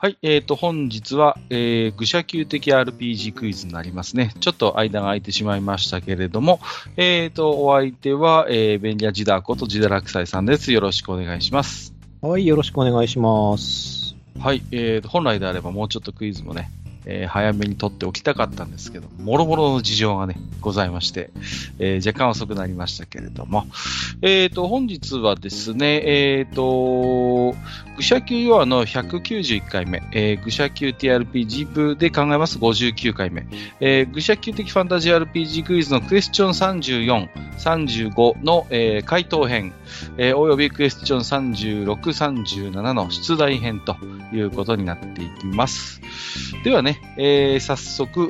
はい、えっ、ー、と、本日は、えー、愚者級的 RPG クイズになりますね。ちょっと間が空いてしまいましたけれども、えっ、ー、と、お相手は、えー、便利屋ジダーことジダラクサイさんです。よろしくお願いします。はい、よろしくお願いします。はい、えーと、本来であればもうちょっとクイズもね、えー、早めに取っておきたかったんですけど、もろもろの事情がね、ございまして、えー、若干遅くなりましたけれども、えっ、ー、と、本日はですね、えっ、ー、と、愚者級ヨアの191回目、えー、愚者級 TRPG 部で考えます。59回目、えー、愚者級的ファンタジー RPG クイズのクエスチョン34、35の、えー、回答編、え、およびクエスチョン36、37の出題編ということになっていきます。ではね、ねえー、早速、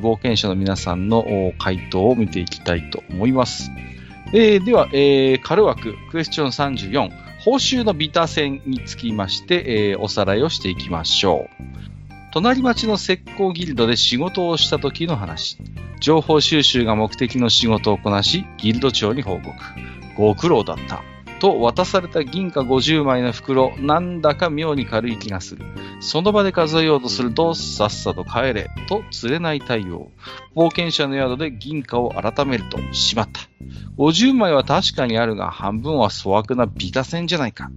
冒険者の皆さんの回答を見ていきたいと思います。えー、では、えー、軽枠、クエスチョン34、報酬のビタ戦につきまして、えー、おさらいをしていきましょう。隣町の石膏ギルドで仕事をした時の話。情報収集が目的の仕事をこなし、ギルド長に報告。ご苦労だった。と渡された銀貨50枚の袋、なんだか妙に軽い気がする。その場で数えようとすると、さっさと帰れ、と釣れない対応。冒険者の宿で銀貨を改めると、しまった。50枚は確かにあるが、半分は粗悪なビタ戦じゃないか。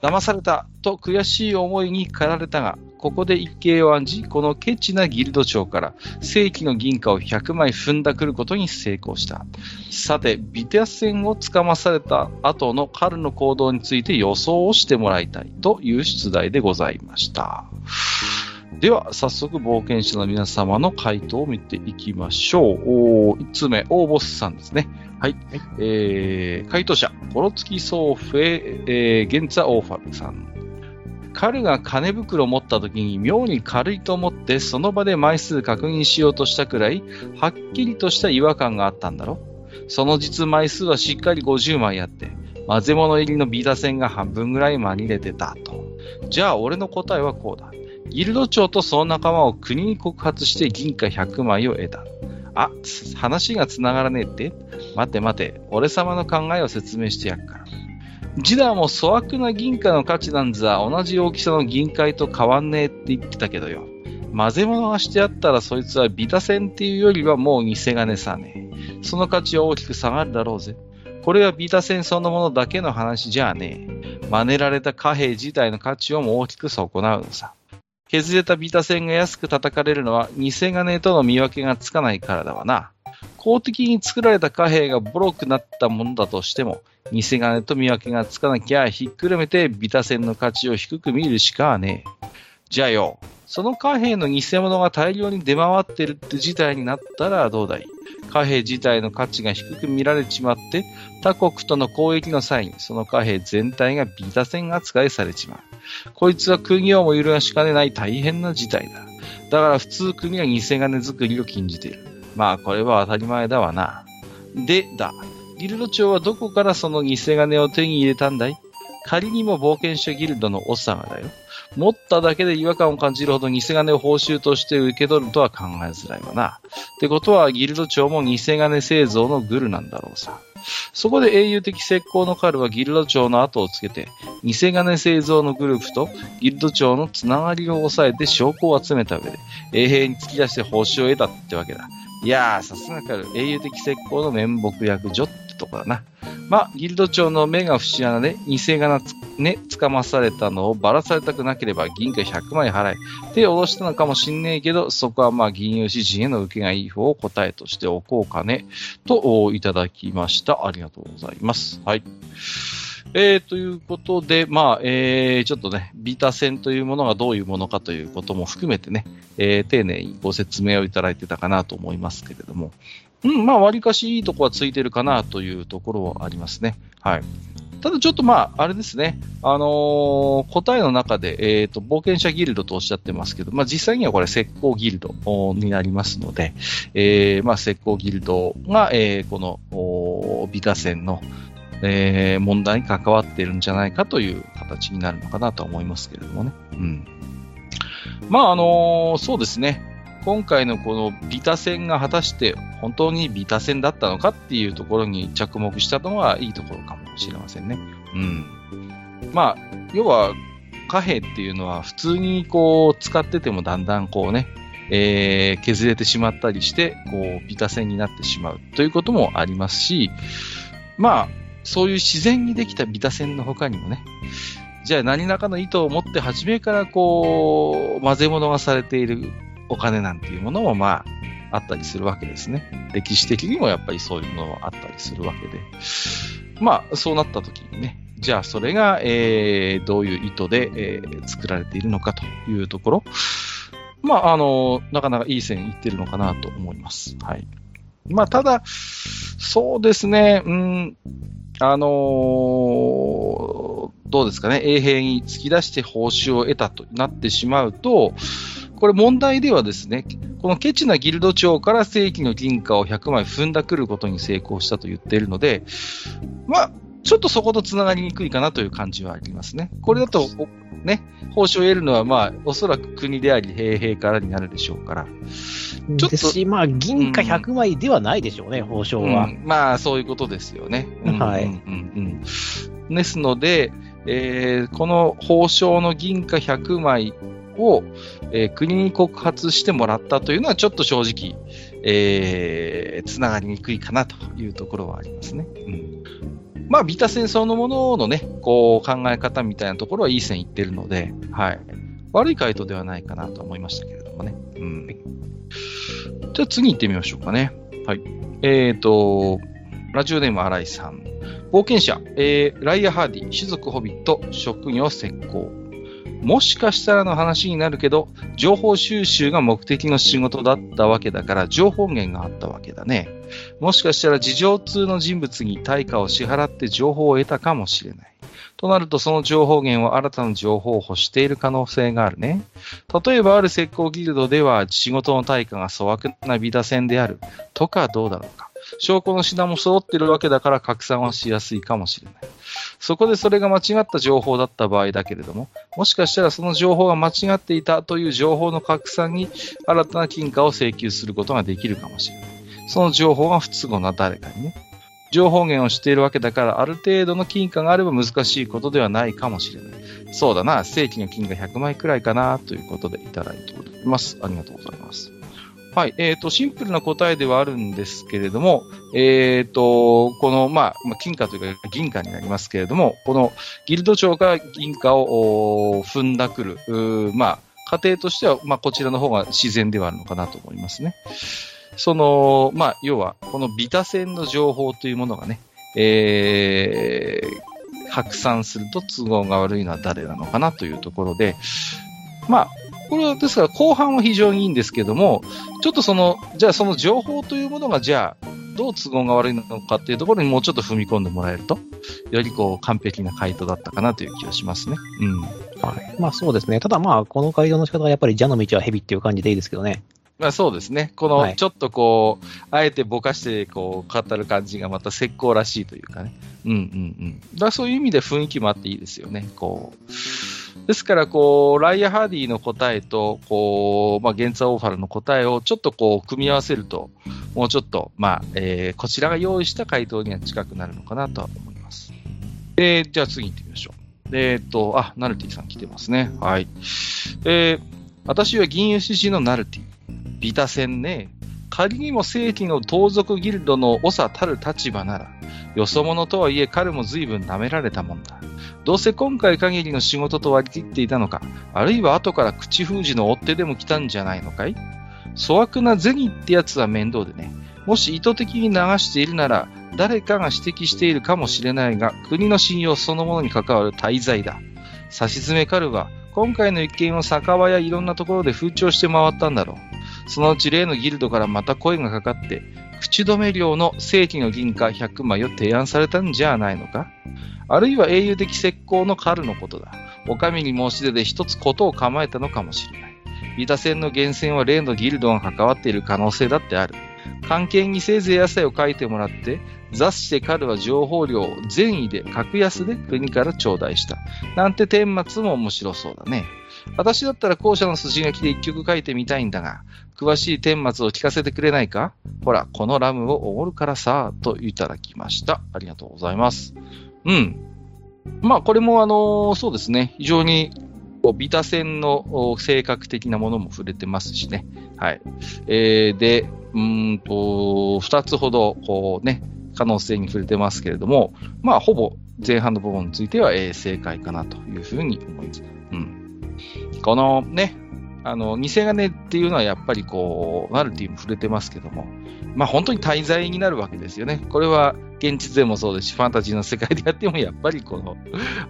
騙された、と悔しい思いに駆られたが、ここで一計を案じ、このケチなギルド長から正規の銀貨を100枚踏んだくることに成功した。さて、ビテア戦をつかまされた後の彼の行動について予想をしてもらいたいという出題でございました。では、早速、冒険者の皆様の回答を見ていきましょう。1つ目、オーボスさんですね。はい。はい、えー、回答者、コロツキソーフェ、えー、ゲンツァオーファルさん。彼が金袋を持った時に妙に軽いと思ってその場で枚数確認しようとしたくらいはっきりとした違和感があったんだろその実枚数はしっかり50枚あって混ぜ物入りのビーダ線が半分ぐらい紛れてたと。じゃあ俺の答えはこうだ。ギルド長とその仲間を国に告発して銀貨100枚を得た。あ、話が繋がらねえって？待て待て、俺様の考えを説明してやっから。ジダーも粗悪な銀貨の価値なんざ同じ大きさの銀塊と変わんねえって言ってたけどよ。混ぜ物がしてあったらそいつはビタ銭っていうよりはもう偽金さね。その価値は大きく下がるだろうぜ。これはビタ銭そのものだけの話じゃあねえ。真似られた貨幣自体の価値をも大きく損なうのさ。削れたビタ銭が安く叩かれるのは偽金との見分けがつかないからだわな。公的に作られた貨幣がボロくなったものだとしても、偽金と見分けがつかなきゃひっくるめてビタ銭の価値を低く見るしかねえ。じゃあよ、その貨幣の偽物が大量に出回ってるって事態になったらどうだい？貨幣自体の価値が低く見られちまって、他国との交易の際にその貨幣全体がビタ銭扱いされちまう。こいつは国をも揺るがしかねない大変な事態だ。だから普通国は偽金作りを禁じている。まあこれは当たり前だわな。で、だ。ギルド長はどこからその偽金を手に入れたんだい？仮にも冒険者ギルドのオッサがだよ。持っただけで違和感を感じるほど偽金を報酬として受け取るとは考えづらいわな。ってことはギルド長も偽金製造のグルなんだろうさ。そこで英雄的石膏のカルはギルド長の後をつけて、偽金製造のグループとギルド長のつながりを抑えて証拠を集めた上で、衛兵に突き出して報酬を得たってわけだ。いやー、さすがカル、英雄的石膏の面目役女ってとこだな。まあ、ギルド長の目が節穴で、偽金つ、ね、捕まされたのをばらされたくなければ銀貨100枚払え。って脅したのかもしんねえけど、そこはまあ、銀融詩人への受けがいい方を答えとしておこうかね。と、いただきました。ありがとうございます。はい。えー、ということで、まあ、えー、ちょっとね、ビタ戦というものがどういうものかということも含めてね、えー、丁寧にご説明をいただいてたかなと思いますけれども、うん、まあ、割かしいいとこはついてるかなというところはありますね。はい。ただちょっとまあ、あれですね。あのー、答えの中で、えっ、ー、と、冒険者ギルドとおっしゃってますけど、まあ実際にはこれ石膏ギルドになりますので、えー、まあ石膏ギルドが、えー、この、ビタ戦の、えー、問題に関わっているんじゃないかという形になるのかなと思いますけれどもね。うん。まあ、あのー、そうですね。今回のこのビタ戦が果たして本当にビタ戦だったのかっていうところに着目したのはいいところかもしれませんね。うん。まあ、要は、貨幣っていうのは普通にこう使っててもだんだんこうね、えー、削れてしまったりして、こう、ビタ線になってしまうということもありますし、まあ、そういう自然にできたビタ線の他にもね、じゃあ何らかの意図を持って初めからこう、混ぜ物がされているお金なんていうものもまあ、あったりするわけですね。歴史的にもやっぱりそういうものはあったりするわけで。まあ、そうなった時にね、じゃあそれが、えー、どういう意図で、えー、作られているのかというところ。まあ、あの、なかなかいい線いってるのかなと思います。はい。まあ、ただ、そうですね、うん、あのー、どうですかね、衛兵に突き出して報酬を得たとなってしまうと、これ問題ではですね、このケチなギルド長から正規の銀貨を100枚踏んだくることに成功したと言っているので、まあ、ちょっとそこと繋がりにくいかなという感じはありますね。これだと、ね、報酬を得るのは、まあ、おそらく国であり、兵兵からになるでしょうから。ちょっと。し、まあ、銀貨100枚ではないでしょうね、うん、報酬は、うん、まあ、そういうことですよね。はい。うんうんうん、ですので、えー、この報奨の銀貨100枚を、えー、国に告発してもらったというのは、ちょっと正直、えー、つながりにくいかなというところはありますね。うんまあ、ビタ戦争のもののね、こう、考え方みたいなところはいい線いってるので、はい。悪い回答ではないかなと思いましたけれどもね。うん。じゃあ次行ってみましょうかね。はい。えっ、ー、と、ラジオネーム新井さん。冒険者、えー、ライア・ハーディ、種族ホビット、職業石膏。もしかしたらの話になるけど、情報収集が目的の仕事だったわけだから、情報源があったわけだね。もしかしたら事情通の人物に対価を支払って情報を得たかもしれない。となるとその情報源は新たな情報を欲している可能性があるね。例えばある石膏ギルドでは仕事の対価が粗悪なビダ戦であるとかどうだろうか。証拠の品も揃っているわけだから拡散はしやすいかもしれない。そこでそれが間違った情報だった場合だけれども、もしかしたらその情報が間違っていたという情報の拡散に新たな金貨を請求することができるかもしれない。その情報が不都合な誰かにね。情報源を知っているわけだから、ある程度の金貨があれば難しいことではないかもしれない。そうだな、正規の金が100枚くらいかな、ということでいただいております。ありがとうございます。はい。えっ、ー、と、シンプルな答えではあるんですけれども、えっ、ー、と、この、まあ、金貨というか銀貨になりますけれども、このギルド長が銀貨を踏んだくる、まあ、過程としては、まあ、こちらの方が自然ではあるのかなと思いますね。その、まあ、要は、このビタ線の情報というものがね、えー、拡散すると都合が悪いのは誰なのかなというところで、まあ、これはですから後半は非常にいいんですけども、ちょっとその、じゃあその情報というものがじゃあ、どう都合が悪いのかっていうところにもうちょっと踏み込んでもらえると、よりこう完璧な回答だったかなという気がしますね。うん。はい。まあそうですね。ただまあ、この回答の仕方がやっぱり蛇の道は蛇っていう感じでいいですけどね。まあそうですね。この、ちょっとこう、はい、あえてぼかして、こう、語る感じがまた石膏らしいというかね。うんうんうん。だからそういう意味で雰囲気もあっていいですよね。こう。ですから、こう、ライア・ハーディの答えと、こう、まあ、ゲンツァ・オーファルの答えをちょっとこう、組み合わせると、もうちょっと、まあ、えー、こちらが用意した回答には近くなるのかなとは思います。えー、じゃあ次行ってみましょう。えー、っと、あ、ナルティさん来てますね。はい。えー、私は銀融獅子のナルティ。ビタ戦ね。仮にも正規の盗賊ギルドの長たる立場なら、よそ者とはいえ彼も随分舐められたもんだ。どうせ今回限りの仕事と割り切っていたのか、あるいは後から口封じの追っ手でも来たんじゃないのかい？粗悪な銭ってやつは面倒でね。もし意図的に流しているなら、誰かが指摘しているかもしれないが、国の信用そのものに関わる滞在だ。差し詰めカルは、今回の一件を酒場やいろんなところで風潮して回ったんだろう。そのうち例のギルドからまた声がかかって、口止め料の正規の銀貨100枚を提案されたんじゃないのか？あるいは英雄的石膏の狩るのことだ。お上に申し出で一つことを構えたのかもしれない。ビタ戦の源泉は例のギルドが関わっている可能性だってある。関係にせいぜい野菜を書いてもらって、雑して彼は情報量を善意で格安で国から頂戴した。なんて顛末も面白そうだね。私だったら後者の筋書きで一曲書いてみたいんだが、詳しい顛末を聞かせてくれないか？ほら、このラムをおごるからさ、といただきました。ありがとうございます。うん。まあ、これもあの、そうですね、非常にビタ戦の性格的なものも触れてますしね。はい。えーで、うーんと、二つほど、こうね、可能性に触れてますけれども、まあ、ほぼ前半の部分については、えー正解かなというふうに思います。うん。このね、あの、偽金っていうのはやっぱりこう、ナルティも触れてますけども、まあ本当に滞在になるわけですよね。これは現実でもそうですし、ファンタジーの世界でやってもやっぱりこの、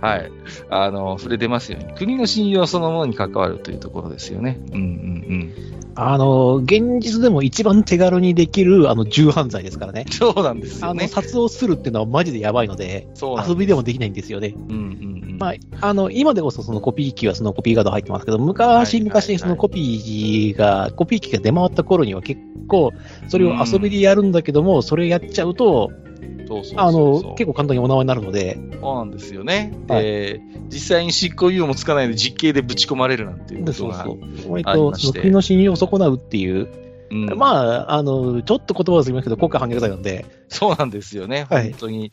はい、あの、触れてますように、国の信用そのものに関わるというところですよね。うんうんあの、現実でも一番手軽にできる、あの、重犯罪ですからねうん。。そうなんですあの、よね。札をするっていうのはマジでやばいので、そう遊びでもできないんですよね。うんうんうん。まあ、あの、今でこそそのコピー機はそのコピーカード入ってますけど、昔はい昔そのコピーが、コピー機が出回った頃には結構、それを遊びでやるんだけども、それやっちゃうと、そうそうそうそう。あの、結構簡単にお縄になるので、そうなんですよね。はい。で、実際に執行猶予もつかないで実刑でぶち込まれるなんていうことが。ありと、まして。その国の信用を損なうっていう、うん。まあ、あの、ちょっと言葉はすみませんけど、国家反逆罪なんで、そうなんですよね、はい。本当に。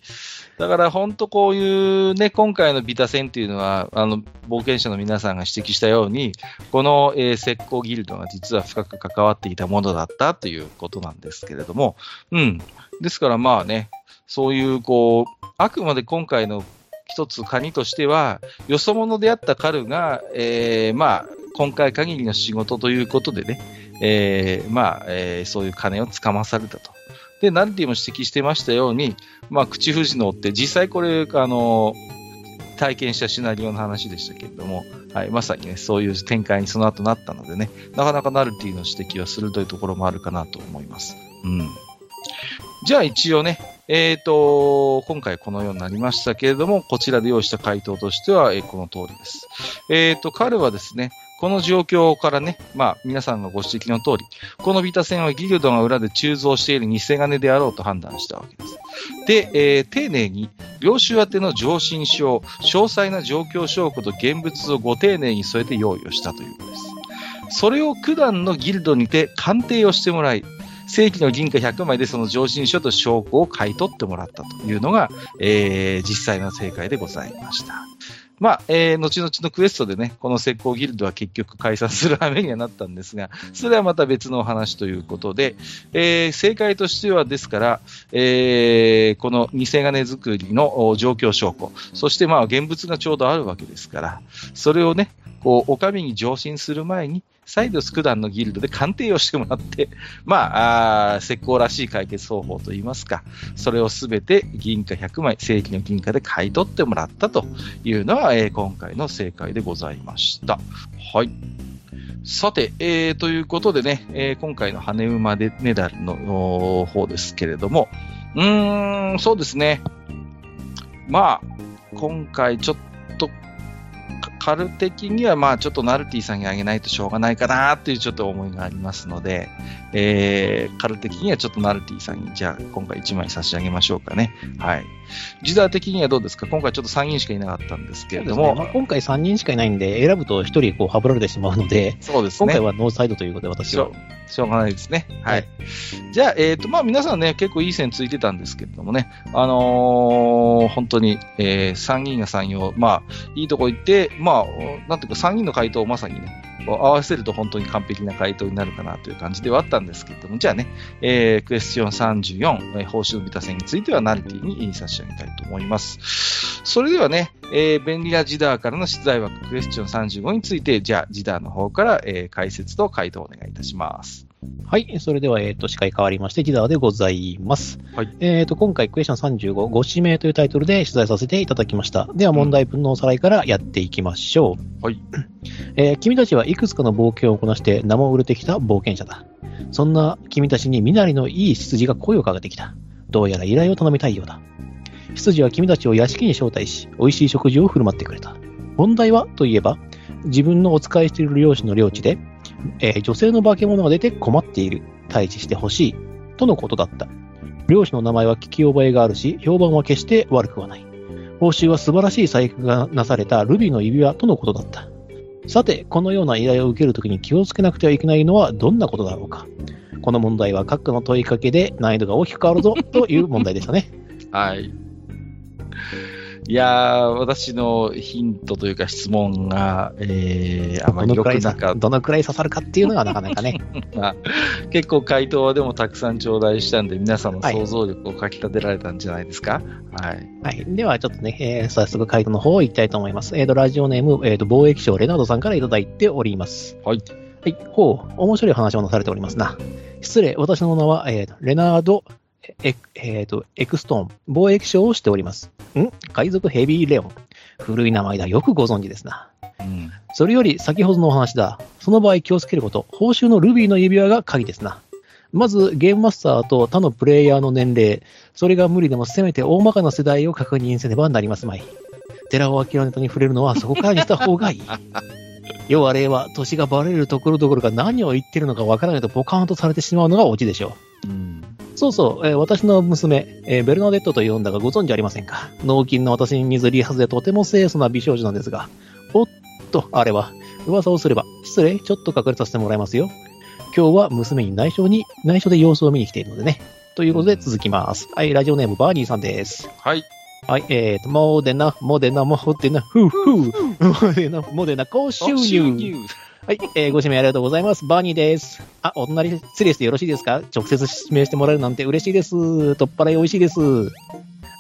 だから本当こういうね、今回のビタ戦っていうのは、あの、冒険者の皆さんが指摘したように、この、えー石膏ギルドが実は深く関わっていたものだったということなんですけれども、うん。ですからまあね、そういうこう、あくまで今回の一つカニとしては、よそ者であった彼が、えーまあ、今回限りの仕事ということでね、えーまあ、えーそういう金をつかまされたと。で、ナルティも指摘してましたように、まあ、口藤のって実際これ、あの、体験したシナリオの話でしたけれども、はい、まさにね、そういう展開にその後なったのでね、なかなかナルティの指摘は鋭いところもあるかなと思います。うん。じゃあ一応ね、えっ、と、今回このようになりましたけれども、こちらで用意した回答としては、えーこの通りです。えっ、と、彼はですね、この状況からね、まあ、皆さんがご指摘の通り、このビタ戦はギルドが裏で鋳造している偽金であろうと判断したわけです。で、えー丁寧に、領主宛ての上申書、詳細な状況証拠と現物をご丁寧に添えて用意をしたということです。それを九段のギルドにて鑑定をしてもらい、正規の銀貨100枚でその上申書と証拠を買い取ってもらったというのが、えー実際の正解でございました。まあ、えー後々のクエストでね、この石膏ギルドは結局解散する羽目にはなったんですが、それはまた別のお話ということで、えー正解としてはですから、えーこの偽金作りの状況証拠、そしてまあ現物がちょうどあるわけですから、それをね、こう、お上に上申する前に、再度スクダンのギルドで鑑定をしてもらって、まあ、あ石膏らしい解決方法といいますか、それをすべて銀貨100枚、正規の銀貨で買い取ってもらったというのは、えー今回の正解でございました。はい。さて、えーということでね、えー今回の羽馬でメダルの方ですけれども、うーん、そうですね。まあ、今回ちょっと、カル的にはまあちょっとナルティさんにあげないとしょうがないかなというちょっと思いがありますので、えー、カル的にはちょっとナルティさんにじゃあ今回1枚差し上げましょうかね。はい。時代的にはどうですか？今回ちょっと3人しかいなかったんですけれども、ねまあ今回3人しかいないんで、選ぶと1人こう、はぶられてしまうので、そうですね。今回はノーサイドということで、私は。しょうがないですね。はい。はいじゃあ、えっ、と、まあ、皆さんね、結構いい線ついてたんですけれどもね、あのー本当に、えー、参議院が参用、まあ、いいとこ行って、まあ、なんていうか、参議院の回答をまさにね、を合わせると本当に完璧な回答になるかなという感じではあったんですけれども、じゃあね、えークエスチョン34、えー報酬の見た線についてはナリティに差し上げたいと思います。それではね、えー便利なジダーからの出題枠クエスチョン35について、じゃあ、ジダーの方から、えー解説と回答をお願いいたします。はい。それでは、えっ、と、司会変わりまして、ジダーでございます。はい。えっ、と、今回、クエスチョン35、ご指名というタイトルで取材させていただきました。では、問題文のおさらいからやっていきましょう。はい。えー君たちはいくつかの冒険をこなして名も売れてきた冒険者だ。そんな君たちに身なりのいい執事が声をかけてきた。どうやら依頼を頼みたいようだ。執事は君たちを屋敷に招待し、美味しい食事を振る舞ってくれた。問題はといえば、自分のお使いしている漁師の領地で、えー女性の化け物が出て困っている。退治してほしい。とのことだった。漁師の名前は聞き覚えがあるし、評判は決して悪くはない。報酬は素晴らしい細工がなされたルビーの指輪とのことだった。さて、このような依頼を受けるときに気をつけなくてはいけないのはどんなことだろうか。この問題は各の問いかけで難易度が大きく変わるぞという問題でしたね。はい。いやー、私のヒントというか質問が、えー、あまり良くなかっどのくらい刺さるかっていうのがなかなかね。た。結構回答はでもたくさん頂戴したんで、皆さんの想像力をかき立てられたんじゃないですか？はい。はい。では、ちょっとね、えー早速回答の方を行きたいと思います。えっ、と、ラジオネーム、えっ、と、貿易商レナードさんからいただいております。はい。はい。ほう、面白い話をなされておりますな。失礼、私の名は、えーとレナード、え、えーと、エクストーン、貿易商をしております。ん？海賊ヘビーレオン。古い名前だ。よくご存知ですな。うん。それより先ほどのお話だ。その場合気をつけること。報酬のルビーの指輪が鍵ですな。まず、ゲームマスターと他のプレイヤーの年齢。それが無理でもせめて大まかな世代を確認せねばなりますまい。寺尾明のネタに触れるのは そこからにした方がいい。要は例は、年がバレるところどころか何を言ってるのかわからないとポカーンとされてしまうのがオチでしょう。うん。そうそう、えー私の娘、えーベルナデットと呼んだがご存知ありませんか？脳筋の私に水りはずでとても清楚な美少女なんですが、おっと、あれは、噂をすれば、失礼、ちょっと隠れさせてもらいますよ。今日は娘に内緒に、内緒で様子を見に来ているのでね。ということで続きます。はい、ラジオネームバーニーさんです。はい。はい、えーと、モデナ、モデナ、モデナ、フーフー、モデナ、モデナ、高収入。はい、えーご指名ありがとうございます。バーニーです。あ、お隣失礼してよろしいですか？直接指名してもらえるなんて嬉しいです。取っ払い美味しいです。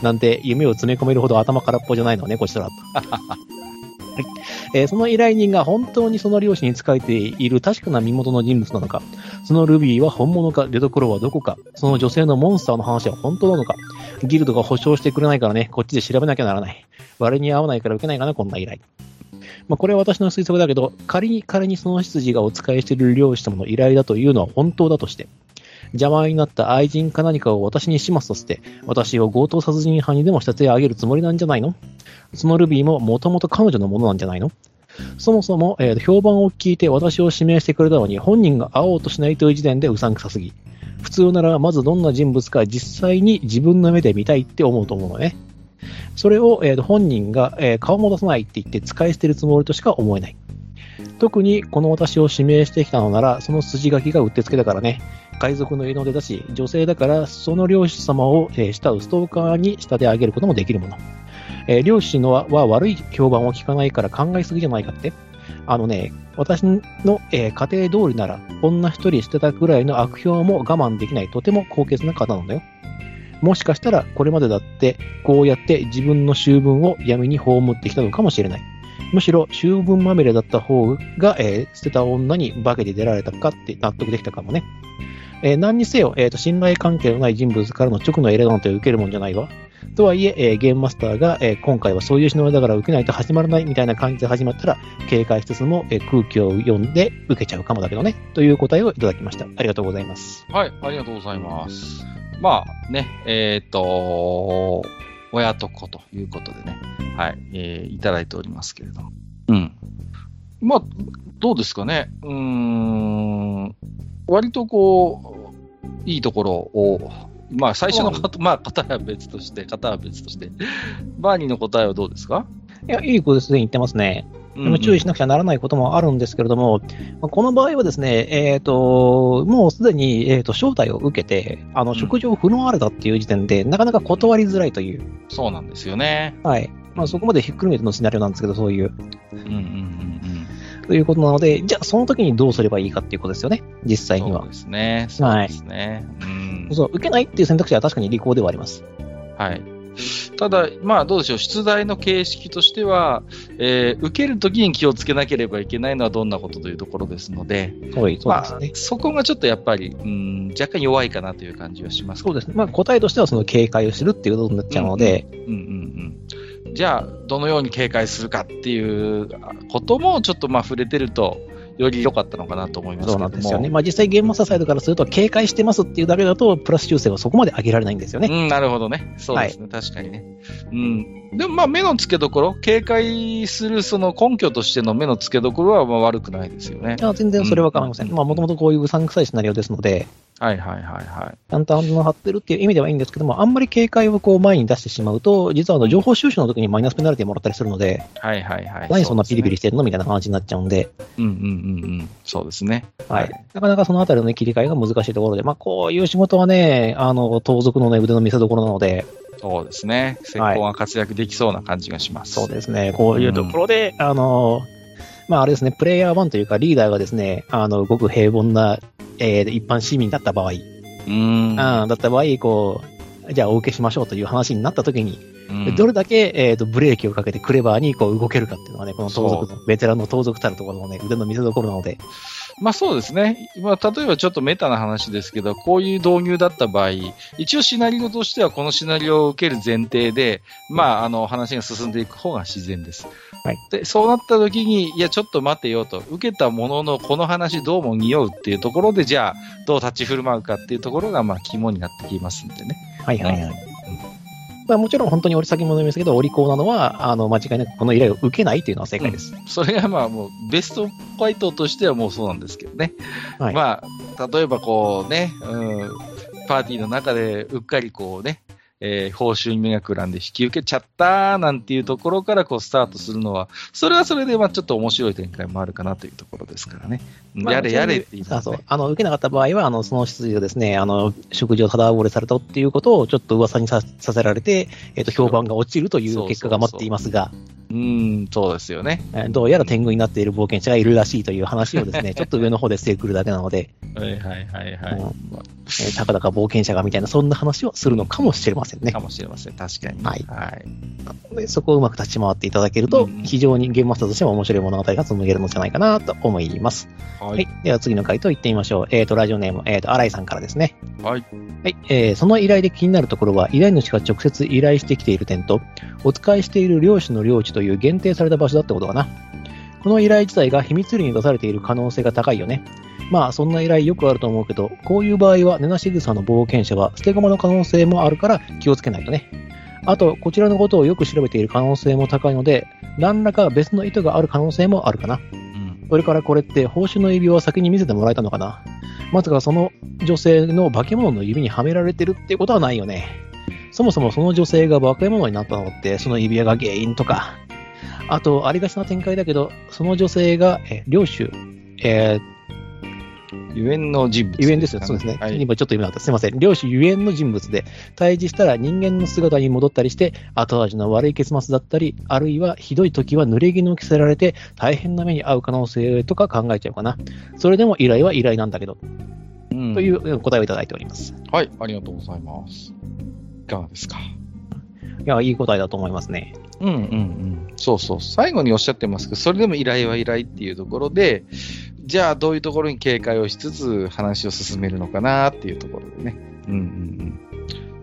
なんて夢を詰め込めるほど頭空っぽじゃないのね、こちらと。はいえーその依頼人が本当にその漁師に仕えている確かな身元の人物なのか、そのルビーは本物か、出所はどこか、その女性のモンスターの話は本当なのか、ギルドが保証してくれないからね、こっちで調べなきゃならない。割に合わないから受けないかな、こんな依頼。まあ、これは私の推測だけど、仮に仮にその執事がお使いしている漁師様の依頼だというのは本当だとして、邪魔になった愛人か何かを私に始末させて、私を強盗殺人犯にでも仕立て上げるつもりなんじゃないの？そのルビーももともと彼女のものなんじゃないの？そもそも、えー評判を聞いて私を指名してくれたのに本人が会おうとしないという時点でうさんくさすぎ。普通ならまずどんな人物か実際に自分の目で見たいって思うと思うのね。それを、えー本人が、えー顔も出さないって言って使い捨てるつもりとしか思えない。特にこの私を指名してきたのなら、その筋書きがうってつけだからね。海賊の家の出だし、女性だから、その漁師様を、えー慕うストーカーに仕立て上げることもできるもの。えー漁師のはは悪い評判を聞かないから考えすぎじゃないかって。あのね、私の、えー家庭通りなら、女一人捨てたくらいの悪評も我慢できないとても高潔な方なんだよ。もしかしたら、これまでだって、こうやって自分の習分を闇に葬ってきたのかもしれない。むしろ、習分まみれだった方が、えー捨てた女に化けて出られたかって納得できたかもね。えー何にせよ、えーと、信頼関係のない人物からの直のエレなんて受けるもんじゃないわ。とはいええーゲームマスターが、えー今回はそういう忍びだから受けないと始まらないみたいな感じで始まったら、警戒しつつも、えー空気を読んで受けちゃうかもだけどね。という答えをいただきました。ありがとうございます。はい、ありがとうございます。まあね、えっ、と、親と子ということでね、はい、えーいただいておりますけれども。うん。まあ、どうですかね。うーん、割とこう、いいところを、まあ最初の方、まあ方は別として、方は別として、バーニーの答えはどうですか？いや、いい子ですね、言ってますね。でも注意しなくちゃならないこともあるんですけれども、まあこの場合はですね、えっ、と、もうすでに、えー、と招待を受けて、あの、ん食事を振る舞われたっていう時点で、なかなか断りづらいという、そうなんですよね。はい。まあ、そこまでひっくるめてのシナリオなんですけど、そういう、うんうんうんということなので、じゃあその時にどうすればいいかっていうことですよね、実うん。際にはそう。ですね。そうですね。うん。そう、受けないっていう選択肢は確かに利口ではあります。はい。ただ、まあどうでしょう、出題の形式としては、えー受けるときに気をつけなければいけないのはどんなことというところですので、はい、そうまあですね。そこがちょっとやっぱり、うん、若干弱いかなという感じはします。そうですね。まあ、答えとしてはその警戒をするっていうことになっちゃうので、うんうんうん。じゃあ、どのように警戒するかっていうことも、ちょっとまあ触れてると、より良かったのかなと思いますけそう。なんですよね。まあ、実際ゲームマスターサイドからすると、警戒してますっていうだけだと、プラス修正はそこまで上げられないんですよね。うん、なるほどね。そうですね。確かにね。うん。でもまあ目の付けどころ、警戒するその根拠としての目の付けどころはまあ悪くないですよねい。や全然それは構いません。うんまあ、もともとこういううさんくさいシナリオですので、はいはいはいはい。ちゃんとアンテ張ってるっていう意味ではいいんですけども、あんまり警戒をこう前に出してしまうと、実はあの情報収集の時にマイナスペナルティもらったりするので、はいはいはい。何そんなピリピリ。リしてるのみたいな話になっちゃうんで、うんうんうんうん。そうですね。はい。なかなかそのあたりの、ね、切り替えが難しいところで、まあ、こういう仕事はね、あの、盗賊のね、腕の見せ所なので、そうですね。石膏が活躍できそうな感じがします。そうですね。こういうところで、あの、まああれですね、プレイヤー1というかリーダーがですね、あの、ごく平凡な、えー一般市民だった場合、うーん。だった場合、こう、じゃあお受けしましょうという話になった時に、うんどれだけ、えー、とブレーキをかけてクレバーにこう動けるかっていうのがね、この盗賊その、ベテランの盗賊たるところのね、腕の見せ所なので、まあそうですね。まあ例えばちょっとメタな話ですけど、こういう導入だった場合、一応シナリオとしてはこのシナリオを受ける前提で、まああの話が進んでいく方が自然です。はい。で、そうなった時に、いやちょっと待てよと、受けたもののこの話どうも匂うっていうところで、じゃあどう立ち振る舞うかっていうところがまあ肝になってきますんでね。はいはいはい。まあ、もちろん本当に俺先も言いましたけど、お利口なのは、あの、間違いなくこの依頼を受けないっていうのは正解です。それがまあもうベスト回答としてはもうそうなんですけどね。はいまあ、例えばこうね、うん、パーティーの中でうっかりこうね、えー報酬に目がくらんで引き受けちゃったなんていうところからこうスタートするのは、それはそれでまあちょっと面白い展開もあるかなというところですからね。まあやれやれって言いそうそうますね。。あの、受けなかった場合は、あの、その執事をですね、あの、食事をただ溺れされたっていうことをちょっと噂にささせられて、えっ、と、評判が落ちるという結果が待っていますが、うん、そうですよね。えーどうやら天狗になっている冒険者がいるらしいという話をですね、ちょっと上の方でしてくるだけなので、はいはいはいはい。うんまえーたかだか冒険者がみたいな、そんな話をするのかもしれませんねあか。もしれません。確かに。はいはい。でそこをうまく立ち回っていただけるとうん、非常にゲームマスターとしても面白い物語が紡げるのじゃないかなと思います。ははい。では次の回答いってみましょう。えっ、と、ラジオネーム、えっ、と、新井さんからですね。はい。はい。えーその依頼で気になるところは、依頼主が直接依頼してきている点と、お使いしている領主の領地という限定された場所だってことかな。この依頼自体が秘密裏に出されている可能性が高いよね。まあ、そんな依頼よくあると思うけど、こういう場合は、ネナシグサの冒険者は捨て駒の可能性もあるから気をつけないとね。あと、こちらのことをよく調べている可能性も高いので、何らか別の意図がある可能性もあるかな。うん。それからこれって報酬の指輪を先に見せてもらえたのかなまさかその女性の化け物の指にはめられてるってことはないよね。そもそもその女性が化け物になったのってその指輪が原因とか。あと、ありがちな展開だけど、その女性が、え、領主、えゆえんの人物、ー、ゆえんですよ。そうですね。はい。今ちょっと今なかった。すいません。領主ゆえんの人物で、退治したら人間の姿に戻ったりして、後味の悪い結末だったり、あるいはひどい時は濡れ衣を着せられて、大変な目に遭う可能性とか考えちゃうかな。それでも依頼は依頼なんだけど、うんといううん答えをいただいております。はい、ありがとうございます。いかがですか？いや、いい答えだと思いますね。うんうんうん。そうそう。最後におっしゃってますけど、それでも依頼は依頼っていうところで、じゃあどういうところに警戒をしつつ話を進めるのかなっていうところでね。うんうんう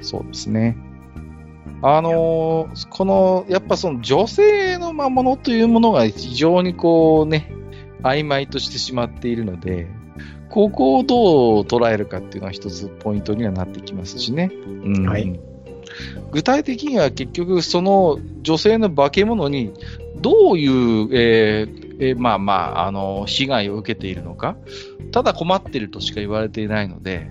ん。そうですね。あのーこの、やっぱその女性の魔物というものが非常にこうね、曖昧としてしまっているので、ここをどう捉えるかっていうのは一つポイントにはなってきますしね。うん、はい具体的には結局その女性の化け物にどういう、えーえーまあまあ、あの、被害を受けているのか、ただ困っているとしか言われていないので、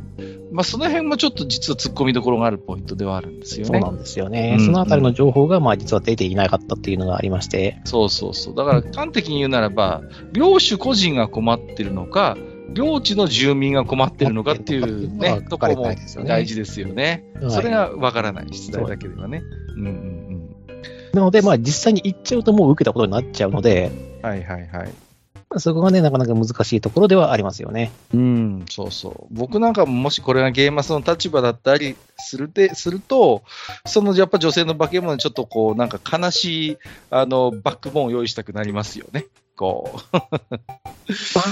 まあその辺もちょっと実は突っ込みどころがあるポイントではあるんですよね。そうなんですよね。うんそのあたりの情報が、まあ、実は出ていなかったっていうのがありまして、そうそうそう。だから端的に言うならば、領主個人が困ってるのか、領地の住民が困ってるのかっていうね、とこも大事ですよね。はいそれがわからない、出題だけではね。うんうんなので、まあ、実際に行っちゃうともう受けたことになっちゃうので、うん。はいはいはい。そこがね、なかなか難しいところではありますよね。うん、そうそう。僕なんかももしこれがゲーマスの立場だったりするて、すると、そのやっぱ女性の化け物にちょっとこう、なんか悲しい、あの、バックボーンを用意したくなりますよね。こう。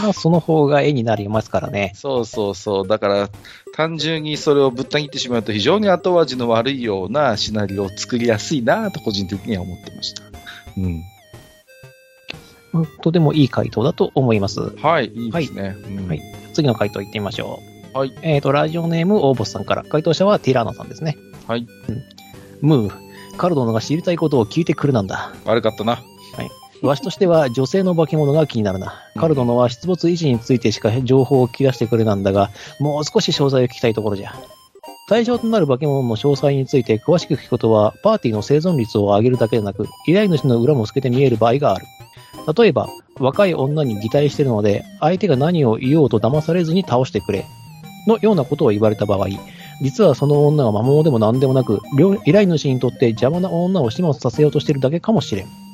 まあ、その方が絵になりますからね。そうそうそう。だから、単純にそれをぶった切ってしまうと非常に後味の悪いようなシナリオを作りやすいなと個人的には思ってました。うん。うんとてもいい回答だと思います。はい、いいですね。うんはい次の回答いってみましょう。はい。えっ、と、ラジオネーム、オーボスさんから。回答者はティラーナさんですね。はい。ムー、カルドノが知りたいことを聞いてくるなんだ。悪かったな。わしとしては女性の化け物が気になるな。うんカルドノは出没維持についてしか情報を聞き出してくれなんだが、もう少し詳細を聞きたいところじゃ。対象となる化け物の詳細について詳しく聞くことは、パーティーの生存率を上げるだけでなく、依頼主の裏も透けて見える場合がある。例えば、若い女に擬態しているので、相手が何を言おうと騙されずに倒してくれ。のようなことを言われた場合、実はその女は魔物でも何でもなく、両依頼主にとって邪魔な女を始末させようとしているだけかもしれん。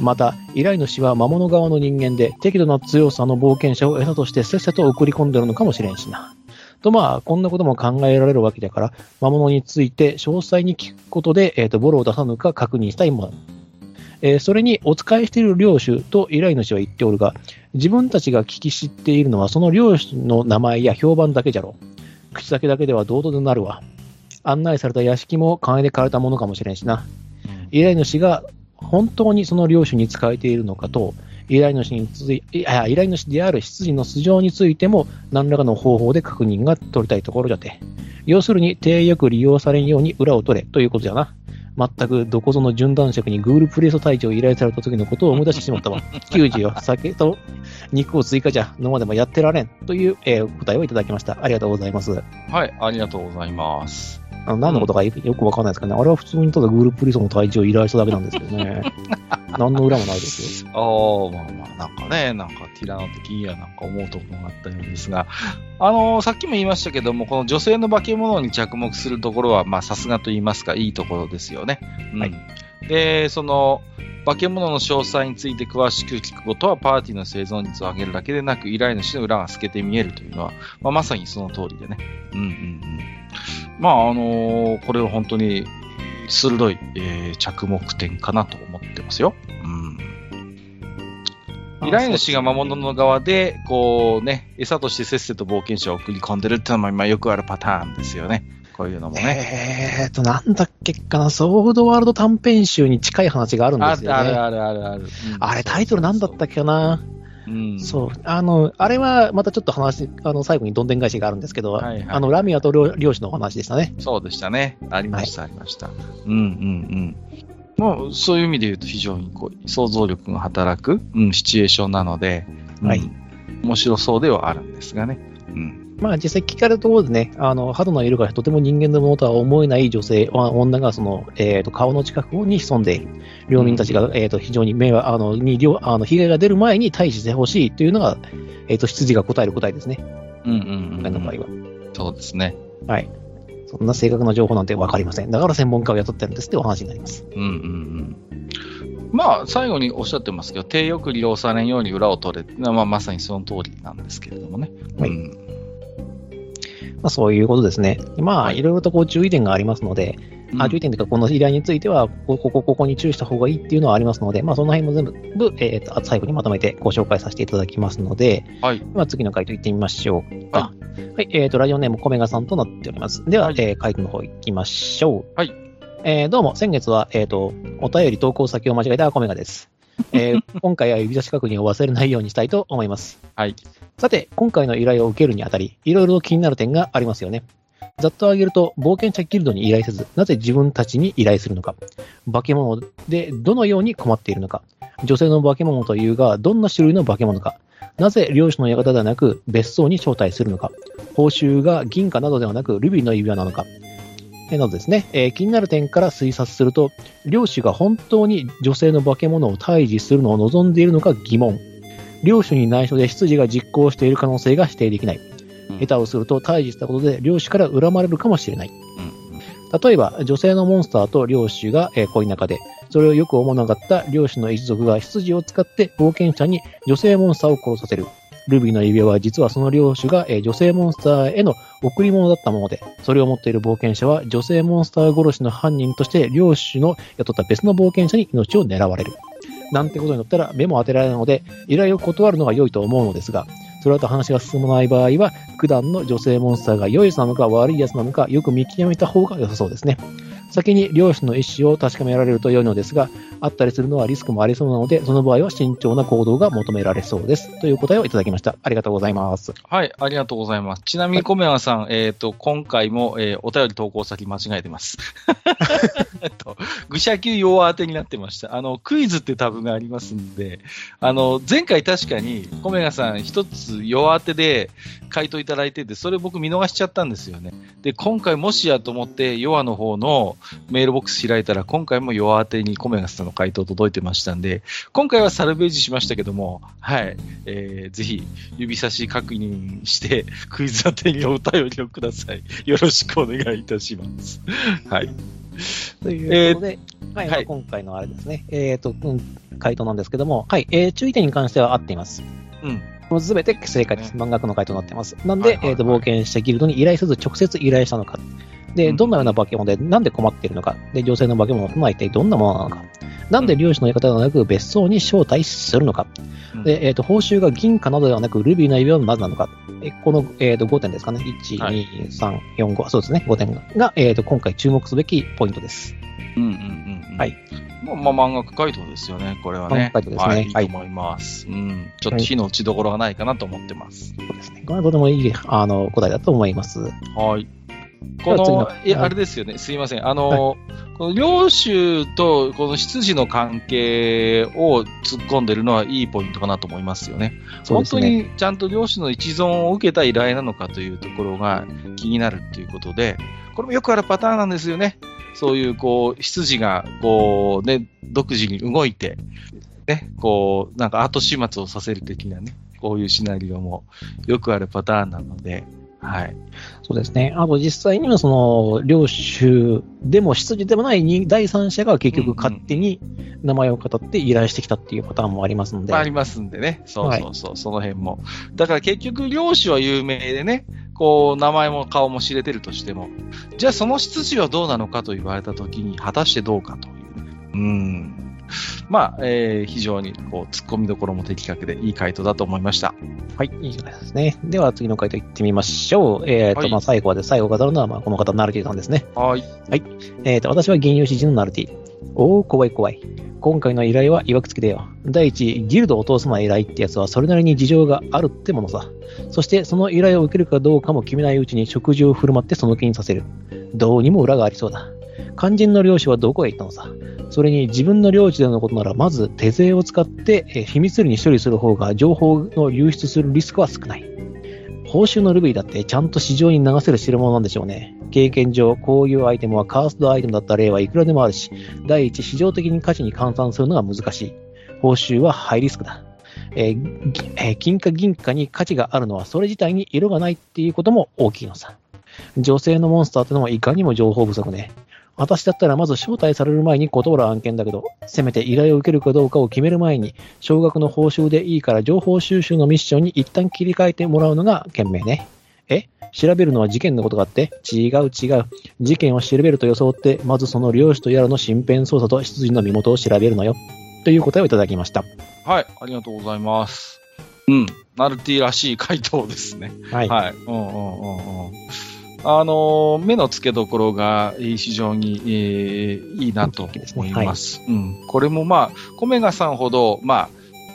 また、依頼主は魔物側の人間で、適度な強さの冒険者を餌としてせっせと送り込んでるのかもしれんしな。とまあ、こんなことも考えられるわけだから、魔物について詳細に聞くことで、えっ、と、ボロを出さぬか確認したいもの。えーそれに、お使いしている領主と依頼主は言っておるが、自分たちが聞き知っているのはその領主の名前や評判だけじゃろ。口先だけではどうとでなるわ。案内された屋敷も金で買われたものかもしれんしな。依頼主が本当にその領主に仕えているのかと、依頼主につい依頼主である執事の素性についても何らかの方法で確認が取りたいところじゃて。要するに、手よく利用されんように裏を取れということじゃな。全くどこぞの準男爵にグールプレート隊長を依頼された時のことを思い出してしまったわ。90よ、酒と肉を追加じゃ、飲までもやってられんという、えー答えをいただきました。ありがとうございます。はい、ありがとうございます。あの何のことかよくわかんないですけどね、あれは普通にただグールプリソンの隊長を依頼しただけなんですけどね。何の裏もないですよ。ああ、まあまあ、なんかね、なんかティラノ的にはなんか思うところがあったようですが、あのさっきも言いましたけども、この女性の化け物に着目するところは、まあ、さすがと言いますか、いいところですよね。うんはいで、その、化け物の詳細について詳しく聞くことは、パーティーの生存率を上げるだけでなく、依頼主の裏が透けて見えるというのは、まあ、まさにその通りでね。うんうんうん。まあ、あのこれは本当に鋭い、えー着目点かなと思ってますよ。うん。依頼主が魔物の側で、こうね、餌としてせっせと冒険者を送り込んでるっていうのも今よくあるパターンですよね。こういうのもね。えーと、なんだっけかな、ソードワールド短編集に近い話があるんですよね。あるあるあるある。うんあれ、タイトルなんだったっけかな。うん。そう。あの、あれはまたちょっと話、あの、最後にどんでん返しがあるんですけど、はいはいあの、ラミアと漁漁師のお話でしたね。そうでしたね。ありました、ありました。うんうんうん。もう、そういう意味で言うと非常にこう、想像力が働く、うん、シチュエーションなので、うんはい面白そうではあるんですがね。うん。まあ、実際聞かれるところでね、あの、肌の色がとても人間のものとは思えない女性、あ女がその、えっ、と、顔の近くに潜んでいる。領民たちが、えっ、と、非常に迷惑、あの、に、両あの、被害が出る前に退治してほしいというのが、えっ、と、羊が答える答えですね。うんうん今うん、回の場合は。そうですね。はい。そんな正確な情報なんてわかりません。だから専門家を雇ってるんですってお話になります。うんうんうん。まあ、最後におっしゃってますけど、手よく利用されんように裏を取れまあ、まさにその通りなんですけれどもね。はいうんまあ、そういうことですね。まあ、はいいろいろとこう注意点がありますので、あ注意点というか、この依頼については、ここ、ここ、ここに注意した方がいいっていうのはありますので、まあ、その辺も全部、えーと、最後にまとめてご紹介させていただきますので、はい。まあ、次の回答行ってみましょうか。ははい。えっ、と、ラジオネームコメガさんとなっております。では、はいえー回答の方行きましょう。はい。えーどうも、先月は、えっ、と、お便り投稿先を間違えたコメガです。えー 今回は指差し確認を忘れないようにしたいと思います。はい。さて、今回の依頼を受けるにあたり、いろいろと気になる点がありますよね。ざっと挙げると、冒険者ギルドに依頼せず、なぜ自分たちに依頼するのか。化け物でどのように困っているのか。女性の化け物というが、どんな種類の化け物か。なぜ漁師の館ではなく別荘に招待するのか。報酬が銀貨などではなくルビーの指輪なのか。えなどですね、えー気になる点から推察すると、漁師が本当に女性の化け物を退治するのを望んでいるのか疑問。領主に内緒で執事が実行している可能性が否定できない。うん下手をすると退治したことで領主から恨まれるかもしれない。うん例えば、女性のモンスターと領主が、えー恋仲で、それをよく思わなかった領主の一族が執事を使って冒険者に女性モンスターを殺させる。ルビーの指輪は実はその領主が、えー女性モンスターへの贈り物だったもので、それを持っている冒険者は女性モンスター殺しの犯人として領主の雇った別の冒険者に命を狙われる。なんてことになったら目も当てられないので、依頼を断るのが良いと思うのですが、それだと話が進まない場合は、普段の女性モンスターが良いやつなのか悪いやつなのか、よく見極めた方が良さそうですね。先に漁師の意思を確かめられると良いのですが、あったりするのはリスクもありそうなので、その場合は慎重な行動が求められそうです。という答えをいただきました。ありがとうございます。はい、ありがとうございます。ちなみに、コメワさん、えっ、と、今回も、えーお便り投稿先間違えてます。え っと、愚者級弱当てになってました。あの、クイズってタブがありますんで、あの、前回確かに、コメガさん一つ弱当てで回答いただいてて、それ僕見逃しちゃったんですよね。で、今回もしやと思って、弱の方の、メールボックス開いたら、今回も夜当てにコメガスさんの回答届いてましたんで、今回はサルベージしましたけども、はい、えー、ぜひ指差し確認して、クイズ当てにお便りをください。よろしくお願いいたします。はい。ということで、えー、はい、今回のあれですね、えっ、ー、と、うん、回答なんですけども、はい、えー、注意点に関しては合っています。うん。もうすべて正解です。漫画の回答になってます。なんで、はいはいはい、えっ、ー、と、冒険したギルドに依頼せず直接依頼したのか。で、どんなような化け物で、なんで困っているのか。で、女性の化け物とは一体どんなものなのか。なんで漁師の言い方ではなく別荘に招待するのか。で、えっ、ー、と、報酬が銀貨などではなくルビーの指輪はなぜなのか。えこの、えっ、ー、と、5点ですかね。1、はい、2、3、4、5。そうですね。5点が、えっ、ー、と、今回注目すべきポイントです。うんうんうん、はい。まあ、まあ、漫画回答ですよね、これはね。回答ですね。はい、いいと思います。うん。ちょっと火の打ちどころがないかなと思ってます。そうですね。これはとてもいい、あの、答えだと思います。はい。この、いや、あれですよね、すいません。あの、はい、この領主とこの執事の関係を突っ込んでるのはいいポイントかなと思いますよね。ね本当にちゃんと領主の一存を受けた依頼なのかというところが気になるっていうことで、これもよくあるパターンなんですよね。そういう、こう、執事が、こう、ね、独自に動いて、ね、こう、なんか後始末をさせる的なね、こういうシナリオもよくあるパターンなので、はい。そうですね。あと実際にはその、領主でも執事でもない第三者が結局勝手に名前を語って依頼してきたっていうパターンもありますんで。ありますんでね。そうそうそう、はい、その辺も。だから結局領主は有名でね、こう、名前も顔も知れてるとしても、じゃあその執事はどうなのかと言われたときに、果たしてどうかという。うん。まあ、えー、非常にこう突っ込みどころも的確でいい回答だと思いました。はい、いいですね。では次の回答いってみましょう。えっ、ー、と、はい、まあ最後はで、最後語るのは、まあこの方、ナルティさんですね。はい。はい。えっ、ー、と、私は銀融詩人のナルティ。おお、怖い怖い。今回の依頼は曰くつきだよ。第一、ギルドを通すの依頼ってやつはそれなりに事情があるってものさ。そしてその依頼を受けるかどうかも決めないうちに食事を振る舞ってその気にさせる。どうにも裏がありそうだ。肝心の漁師はどこへ行ったのさ？それに自分の領地でのことなら、まず手勢を使って秘密裏に処理する方が情報の流出するリスクは少ない。報酬のルビーだってちゃんと市場に流せる代物なんでしょうね。経験上、こういうアイテムはカーストアイテムだった例はいくらでもあるし、第一、市場的に価値に換算するのが難しい。報酬はハイリスクだ。えーえー、金貨銀貨に価値があるのはそれ自体に色がないっていうことも大きいのさ。女性のモンスターってのもいかにも情報不足ね。私だったらまず招待される前に断る案件だけど、せめて依頼を受けるかどうかを決める前に、少額の報酬でいいから情報収集のミッションに一旦切り替えてもらうのが賢明ね。え？調べるのは事件のことがあって？違う違う。事件を調べると装って、まずその領主とやらの身辺捜査と出自の身元を調べるのよ。という答えをいただきました。はい、ありがとうございます。うん、ナルティらしい回答ですね。はい。はい。うんうんうんうん。あの、目の付けどころが非常に、えー、いいなと思います。はい、うん。これもまあ、コメガさんほど、まあ、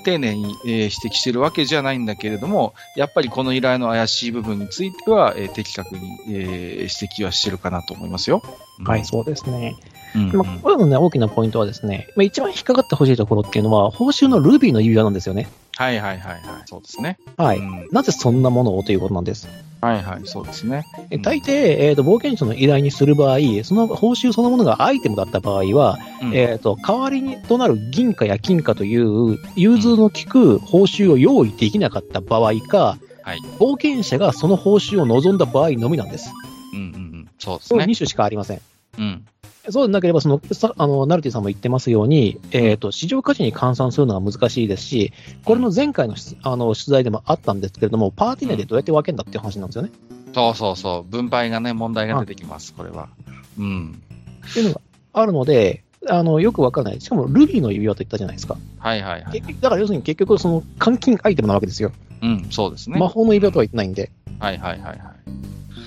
丁寧に、えー、指摘しているわけじゃないんだけれども、やっぱりこの依頼の怪しい部分については、えー、的確に、えー、指摘はしてるかなと思いますよ。うん、はい、そうですね。うんうん、まあ、これのね、大きなポイントはですね、まあ、一番引っかかってほしいところっていうのは、報酬のルビーの指輪なんですよね。はいはいはいはい。そうですね。はい。うん、なぜそんなものをということなんです。はいはい、そうですね。大抵、えっ、ー、と、冒険者の依頼にする場合、その報酬そのものがアイテムだった場合は、うん、えっ、ー、と、代わりにとなる銀貨や金貨という融通の利く報酬を用意できなかった場合か、はい、冒険者がその報酬を望んだ場合のみなんです。うんうんうん。そうですね。2種しかありません。うん。そうでなければ、その、さあの、ナルティさんも言ってますように、えっ、ー、と、市場価値に換算するのが難しいですし、これの前回のあの取材でもあったんですけれども、パーティー内でどうやって分けるんだっていう話なんですよね。そうそうそう。分配がね、問題が出てきます、これは。うん。っていうのがあるので、あの、よくわからない。しかも、ルビーの指輪と言ったじゃないですか。はいはいはい。だから要するに結局、その、換金アイテムなわけですよ。うん、そうですね。魔法の指輪とは言ってないんで。はいはいはいはい。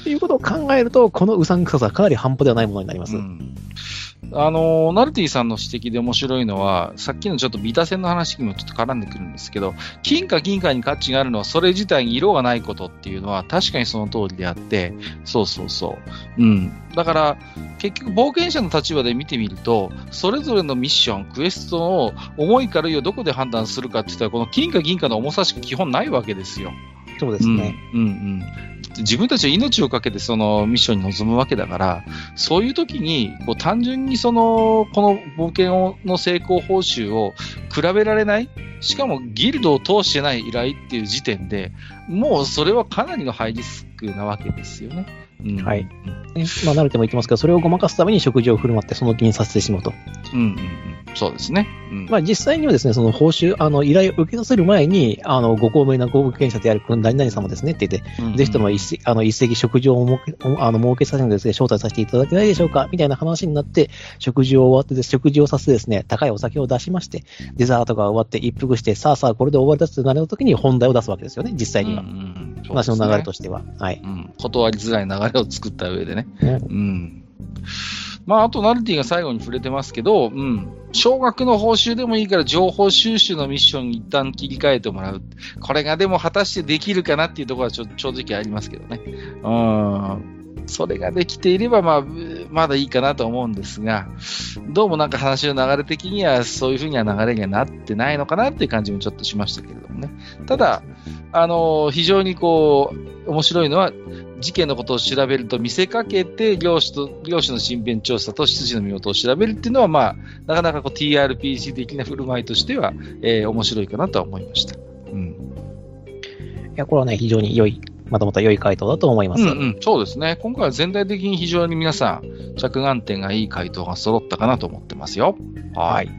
っていうことを考えると、このうさんくささはかなり半端ではないものになります。うんあの、ナルティさんの指摘で面白いのは、さっきのちょっとビタ線の話にもちょっと絡んでくるんですけど、金か銀かに価値があるのは、それ自体に色がないことっていうのは、確かにその通りであって、そうそうそう。うん。だから、結局、冒険者の立場で見てみると、それぞれのミッション、クエストの重い軽いをどこで判断するかって言ったら、この金か銀かの重さしか基本ないわけですよ。そうですね。うん、うんうん自分たちは命をかけてそのミッションに臨むわけだから、そういう時に、こう単純にその、この冒険をの成功報酬を比べられないしかもギルドを通してない依頼っていう時点で、もうそれはかなりのハイリスクなわけですよね。うん、はいねまあ、慣れても言ってますけど、それをごまかすために食事を振る舞ってその気にさせてしまうと。うんうんうん。そうですね。うん。まあ、実際にはですね、その報酬、あの、依頼を受けさせる前に、あの、ご公明なご冒険者である何々様ですねって言って、うんうんぜひとも一席あの一席食事を設けあの設けさせるのですね、招待させていただけないでしょうかみたいな話になって、食事を終わってです、食事をさせてですね、高いお酒を出しまして、デザートが終わって一服して、さあさあこれで終わりだってなるときに本題を出すわけですよね、実際には。うんうんうん話の流れとししては。はい。うん。断りづらい流れを作った上でね。ねうん。まあ、あと、ナルティが最後に触れてますけど、うん。少額の報酬でもいいから情報収集のミッションに一旦切り替えてもらう。これがでも果たしてできるかなっていうところはちょ正直ありますけどね。うん。それができていれば、まあ、まだいいかなと思うんですが、どうもなんか話の流れ的にはそういうふうには流れにはなってないのかなっていう感じもちょっとしましたけれどもね。ただ、あの非常にこう、面白いのは、事件のことを調べると見せかけて、漁師と、漁師の身辺調査と執事の身元を調べるっていうのは、まあ、なかなかこう TRPG 的な振る舞いとしては、えー面白いかなとは思いました。うん。いや、これはね、非常に良い、またまた良い回答だと思います。うんうん、そうですね。今回は全体的に非常に皆さん、着眼点がいい回答が揃ったかなと思ってますよ。はい。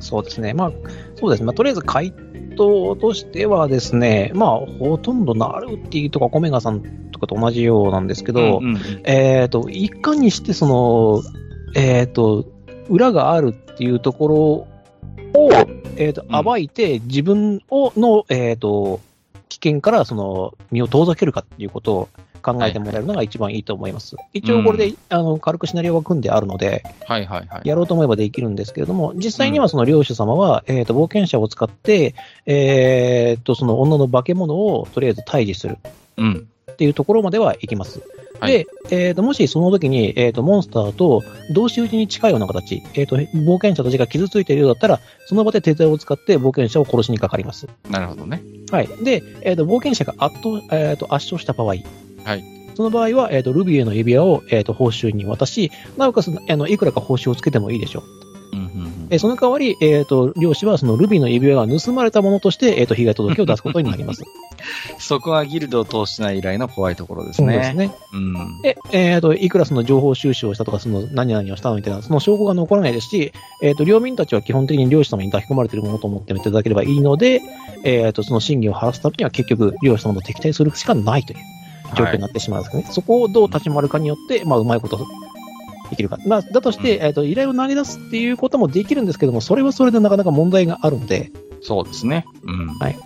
そうですね。まあ、そうですね。まあ、とりあえず回答としてはですね、まあ、ほとんどナルティとかコメガさんとかと同じようなんですけど、うんうんうんえっ、と、いかにしてその、えっ、と、裏があるっていうところを、えっ、と、うん暴いて自分をの、えっ、と、危険からその身を遠ざけるかっていうことを考えてもらえるのが一番いいと思います。一応これで、あの軽くシナリオが組んであるので、はいはいはい。やろうと思えばできるんですけれども、実際にはその領主様は、えっ、と、冒険者を使って、えっ、と、その女の化け物をとりあえず退治するうん。っていうところまではいきます。はいで、えっ、と、もしその時に、えっ、と、モンスターと同士討ちに近いような形、えっ、と、冒険者たちが傷ついているようだったら、その場で手錠を使って冒険者を殺しにかかります。なるほどね。はい。で、えっ、と、冒険者が圧倒、えっ、と、圧勝した場合、はい。その場合は、えっ、と、ルビーへの指輪を、えっ、と、報酬に渡し、なおかつ、あの、いくらか報酬をつけてもいいでしょう。えーその代わり、えっ、と、漁師はそのルビーの指輪が盗まれたものとして、えっ、と、被害届を出すことになります。そこがギルドを通してない依頼の怖いところですそうね。ですね。うん。で、えっ、と、いくらその情報収集をしたとか、その何々をしたのみたいな、その証拠が残らないですし、えっ、と、領民たちは基本的に漁師様に抱き込まれているものと思っていただければいいので、えっ、と、その真偽を晴らすためには結局、漁師様と敵対するしかないという状況になってしまうんですね。そこをどう立ち回るかによって、まあ、うまいことできるか。まあ、だとして、えっ、と、依頼を投げ出すっていうこともできるんですけども、それはそれでなかなか問題があるので、そうですね。うん。はい。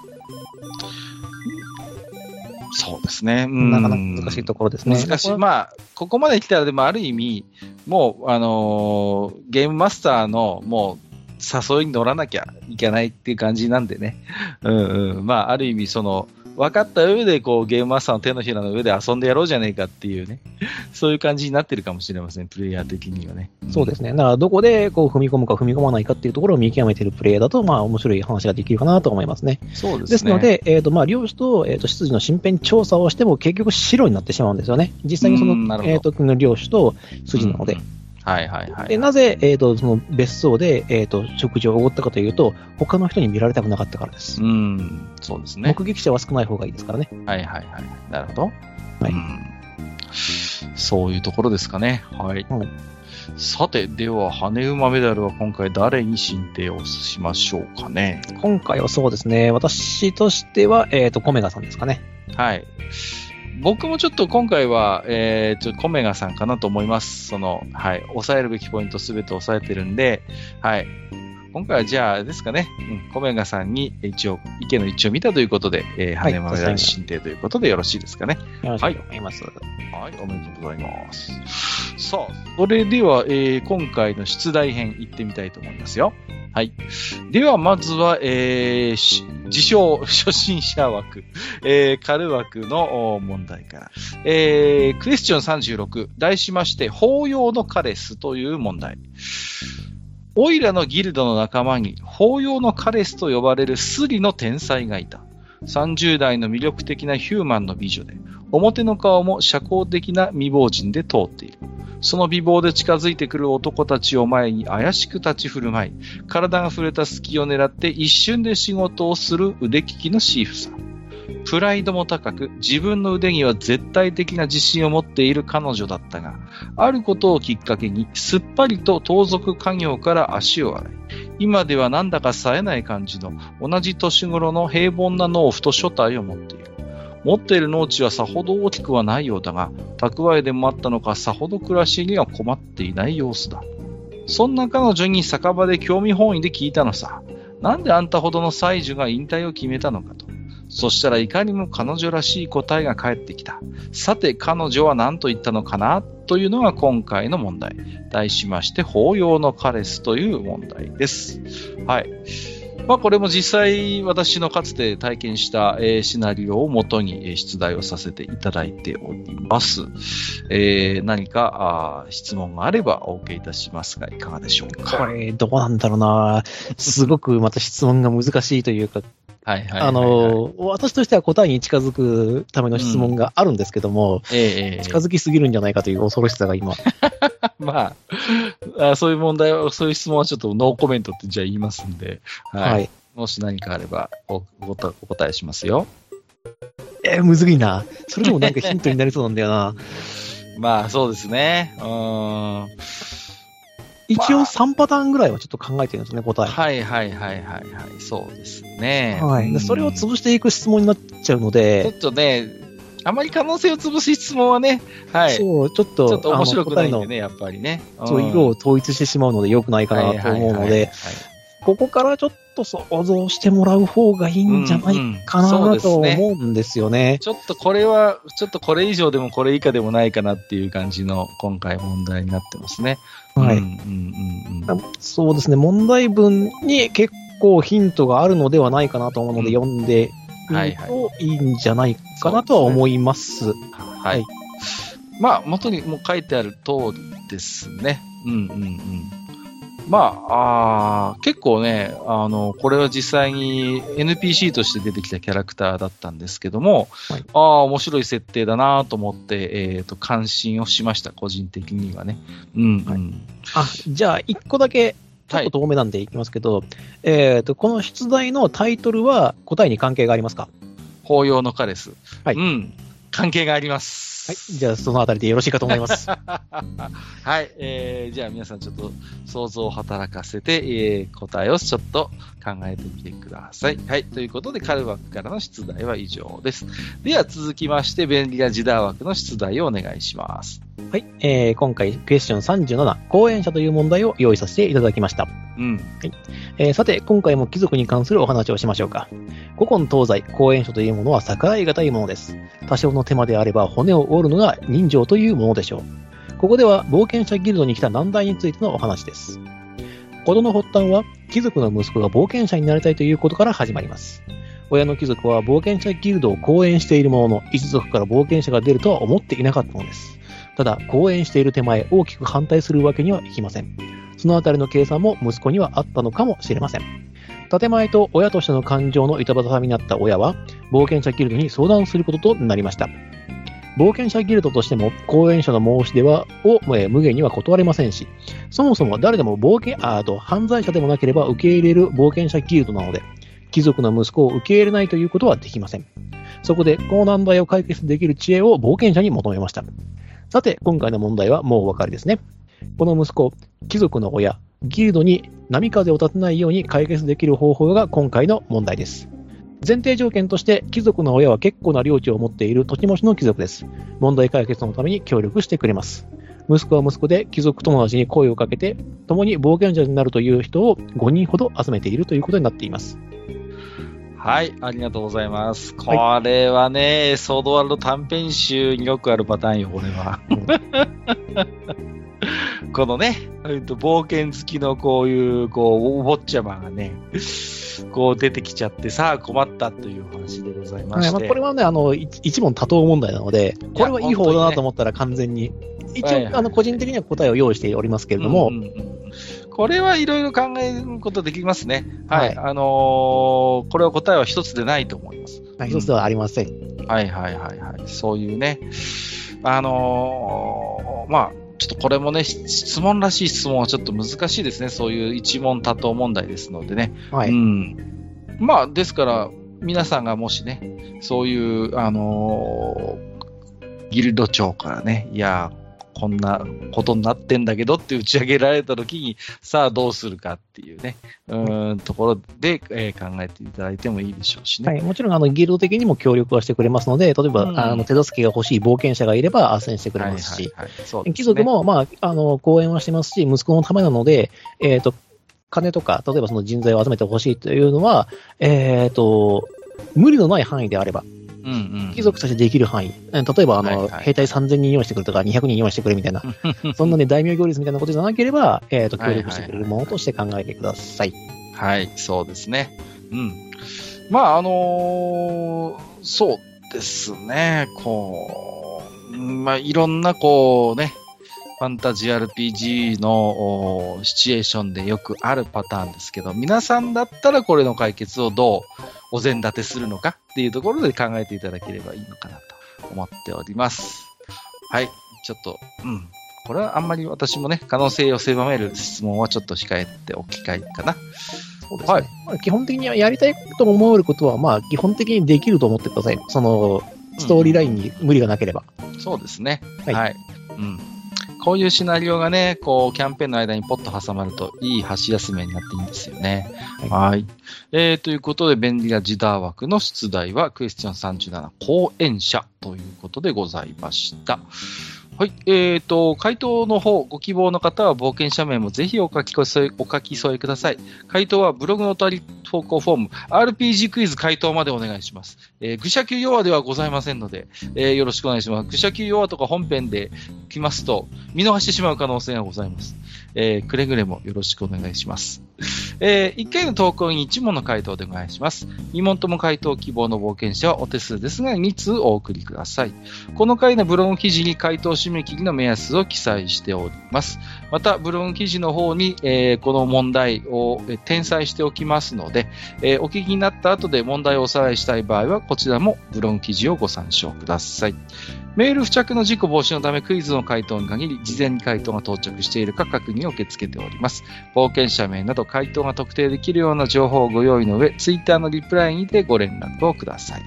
そうですね。うんなかなか難しいところですね。難しい。まあ、ここまで来たら、でもある意味、もう、あのーゲームマスターの、もう、誘いに乗らなきゃいけないっていう感じなんでね。うんうん。まあ、ある意味、その、分かった上で、こう、ゲームマスターの手のひらの上で遊んでやろうじゃねえかっていうね。そういう感じになってるかもしれません、プレイヤー的にはね。そうですね。だから、どこでこう踏み込むか踏み込まないかっていうところを見極めているプレイヤーだと、まあ、面白い話ができるかなと思いますね。そうですね。ですの、で、えっ、と、まあ、領主と、えっ、と、執事の身辺調査をしても、結局白になってしまうんですよね。実際にその、えっ、と、この領主と筋なので。うんはいはいはい。でなぜ、えっ、と、その別荘で、えっ、と、食事をおごったかというと、他の人に見られたくなかったからです。うん、そうですね。目撃者は少ない方がいいですからね。はいはいはい。なるほど。はいうんそういうところですかね。はい。はいさて、では、羽馬メダルは今回誰に進呈をしましょうかね。今回はそうですね。私としては、えっ、と、コメガさんですかね。はい。僕もちょっと今回は、えー、ちょコメガさんかなと思います。その、はい。抑えるべきポイントすべて抑えてるんで、はい。今回はじゃあ、ですかね、うん、コメガさんに一応、意見の一致を見たということで、えー、はい羽馬メダル進呈ということでよろしいですかね。よろしく思います。はい、おめでとうございます。さあ、それでは、えー今回の出題編行ってみたいと思いますよ。はい。では、まずは、えーし自称初心者枠、えー、軽枠の問題から。えークエスチョン36、題しまして、法要のカレスという問題。オイラのギルドの仲間に、法要のカレスと呼ばれるスリの天才がいた。30代の魅力的なヒューマンの美女で、表の顔も社交的な未亡人で通っている。その美貌で近づいてくる男たちを前に怪しく立ち振る舞い、体が触れた隙を狙って一瞬で仕事をする腕利きのシーフさん。プライドも高く、自分の腕には絶対的な自信を持っている彼女だったが、あることをきっかけに、すっぱりと盗賊家業から足を洗い、今ではなんだか冴えない感じの、同じ年頃の平凡な農夫と所帯を持っている。持っている農地はさほど大きくはないようだが、蓄えでもあったのかさほど暮らしには困っていない様子だ。そんな彼女に酒場で興味本位で聞いたのさ。なんであんたほどの妻女が引退を決めたのかと。そしたらいかにも彼女らしい答えが返ってきた。さて彼女は何と言ったのかな？というのが今回の問題。題しまして、法要の彼氏という問題です。はい。まあ、これも実際私のかつて体験した、シナリオをもとに、出題をさせていただいております。えー、何か質問があればお受けいたしますが、いかがでしょうか？これ、どうなんだろうな。すごくまた質問が難しいというか、はいはいあの、私としては答えに近づくための質問があるんですけども、うんえ近づきすぎるんじゃないかという恐ろしさが今。まああ、そういう問題は、そういう質問はちょっとノーコメントってじゃあ言いますんで、はい。はい、もし何かあればおお答えしますよ。えー、むずいな。それでもなんかヒントになりそうなんだよな。まあ、そうですね。うん。一応3パターンぐらいはちょっと考えてるんですね、答え。はいはいはいはいはい。そうですね。はい。それを潰していく質問になっちゃうので。ちょっとね、あまり可能性を潰す質問はね、はい。そう、ちょっと、ちょっと面白くないんでね、やっぱりね。そう、色を統一してしまうので良くないかなと思うので、ここからちょっと想像してもらう方がいいんじゃないかなと思うんですよね。ちょっとこれは、ちょっとこれ以上でもこれ以下でもないかなっていう感じの今回問題になってますね。はい。そうですね、問題文に結構ヒントがあるのではないかなと思うので、読んでみるといいんじゃないかなとは思います。はい。まあ、元にも書いてある通りですね。うんうんうん。まあ、あ結構ね、あの、これは実際に NPC として出てきたキャラクターだったんですけども、はい、ああ、面白い設定だなと思って、えっ、ー、と、関心をしました、個人的にはね。うん、うん。あ、じゃあ、一個だけ、ちょっと遠めなんでいきますけど、はい、えっ、ー、と、この出題のタイトルは答えに関係がありますか？法要のカレス。はい。うん。関係があります。はい。じゃあ、そのあたりでよろしいかと思います。はい。えー、じゃあ皆さんちょっと想像を働かせて、えー、答えをちょっと考えてみてください。はい。ということで、カルバックからの出題は以上です。では続きまして、便利なジダー枠の出題をお願いします。はい。えー、今回、クエスチョン37、講演者という問題を用意させていただきました。うん。はい。えー、さて、今回も貴族に関するお話をしましょうか。古今東西、講演書というものは逆らい難いものです。多少の手間であれば骨を折るのが人情というものでしょう。ここでは冒険者ギルドに来た難題についてのお話です。事の発端は、貴族の息子が冒険者になりたいということから始まります。親の貴族は冒険者ギルドを講演しているものの、一族から冒険者が出るとは思っていなかったのです。ただ、講演している手前、大きく反対するわけにはいきません。そのあたりの計算も息子にはあったのかもしれません。建前と親としての感情の板挟みになった親は、冒険者ギルドに相談することとなりました。冒険者ギルドとしても、講演者の申し出は、を、え、無限には断れませんし、そもそも誰でも冒険、あと、犯罪者でもなければ受け入れる冒険者ギルドなので、貴族の息子を受け入れないということはできません。そこで、この難題を解決できる知恵を冒険者に求めました。さて、今回の問題はもうお分かりですね。この息子、貴族の親、ギルドに波風を立てないように解決できる方法が今回の問題です。前提条件として貴族の親は結構な領地を持っている土地持ちの貴族です。問題解決のために協力してくれます。息子は息子で貴族友達に声をかけて、共に冒険者になるという人を5人ほど集めているということになっています。はい、ありがとうございます。これはね、はい、ソードワールド短編集によくあるパターンよ、これは。このね、冒険好きのこういう、こう、お坊ちゃまがね、こう出てきちゃってさあ困ったという話でございまして。まあ、これはね、あの、一問多答問題なので、これはいい方だなと思ったら完全に、一応、あの、個人的には答えを用意しておりますけれども、うんうんうんこれはいろいろ考えることできますね。はい。はい、あのー、これは答えは一つでないと思います。まあ一つではありません。はいはいはいはい。そういうね、あのーまあ、ちょっとこれもね、し質問らしい質問はちょっと難しいですね。そういう一問多答問題ですのでね。はい。うん。まあ、ですから、皆さんがもしね、そういう、あのーギルド長からね、いやー、こんなことになってんだけどって打ち上げられたときに、さあどうするかっていうね、うーん、ところで、えー考えていただいてもいいでしょうしね。はい、もちろん、あの、ギルド的にも協力はしてくれますので、例えば、うん。あの、手助けが欲しい冒険者がいれば、斡旋してくれますし、貴族も、まあ、あの、講演はしてますし、息子のためなので、えっ、と、金とか、例えばその人材を集めてほしいというのは、えっ、と、無理のない範囲であれば。貴族としてできる範囲、えー例えば、あの、はいはい。兵隊3000人用意してくれとか、200人用意してくれみたいな、そんなね、大名行列みたいなことじゃなければ、えっ、と、協力してくれるものとして考えてください。はい、そうですね。うん。まあ、あのーそうですね、こう、うんまあ、いろんな、こうね、ファンタジー RPG のおシチュエーションでよくあるパターンですけど、皆さんだったらこれの解決をどうお膳立てするのかっていうところで考えていただければいいのかなと思っております。はい、ちょっと、うん。これはあんまり私もね、可能性を狭める質問はちょっと控えておきたいかな。そうですね。はいまあ、基本的にはやりたいと思えることは、まあ、基本的にできると思ってください。その、ストーリーラインに無理がなければ。そうですね。は。はいいうん。こういうシナリオがね、こう、キャンペーンの間にポッと挟まると、いい箸休めになっていいんですよね。はい。えー、ということで、便利なジダー枠の出題は、クエスチョン37、講演者ということでございました。はい。えーと、回答の方、ご希望の方は冒険者名もぜひお書き添え、お書き添えください。回答はブログのお便り投稿フォーム、RPG クイズ回答までお願いします。えー、愚者級弱ではございませんので、えーよろしくお願いします。愚者級弱とか本編で来ますと、見逃してしまう可能性がございます。えーくれぐれもよろしくお願いします。え1回の投稿に1問の回答でお願いします。2問とも回答希望の冒険者はお手数ですが、2通お送りください。この回のブログ記事に回答締め切りの目安を記載しております。また、ブログ記事の方に、えーこの問題を転載しておきますので、えーお聞きになった後で問題をおさらいしたい場合は、こちらもブログ記事をご参照ください。メール付着の事故防止のためクイズの回答に限り、事前に回答が到着しているか確認を受け付けております。冒険者名など回答が特定できるような情報をご用意の上、ツイッターのリプライにてご連絡をください。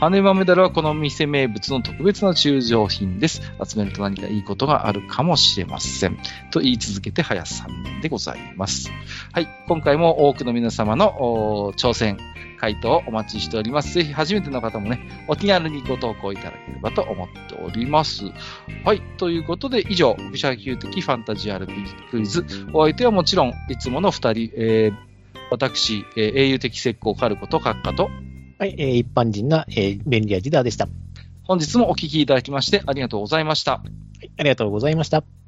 羽馬メダルはこの店名物の特別な中上品です。集めると何かいいことがあるかもしれません。と言い続けて早3年でございます。はい。今回も多くの皆様の挑戦、回答をお待ちしております。ぜひ初めての方もね、お気軽にご投稿いただければと思っております。はい。ということで、以上、愚者級的ファンタジー RPG クイズ。お相手はもちろん、いつもの二人、えー、私、えー英雄的石膏カルコと閣下と、はい、えー一般人な、えー便利やジダーでした。は本日もお聞きいただきましてありがとうございました。い、ありがとうございました。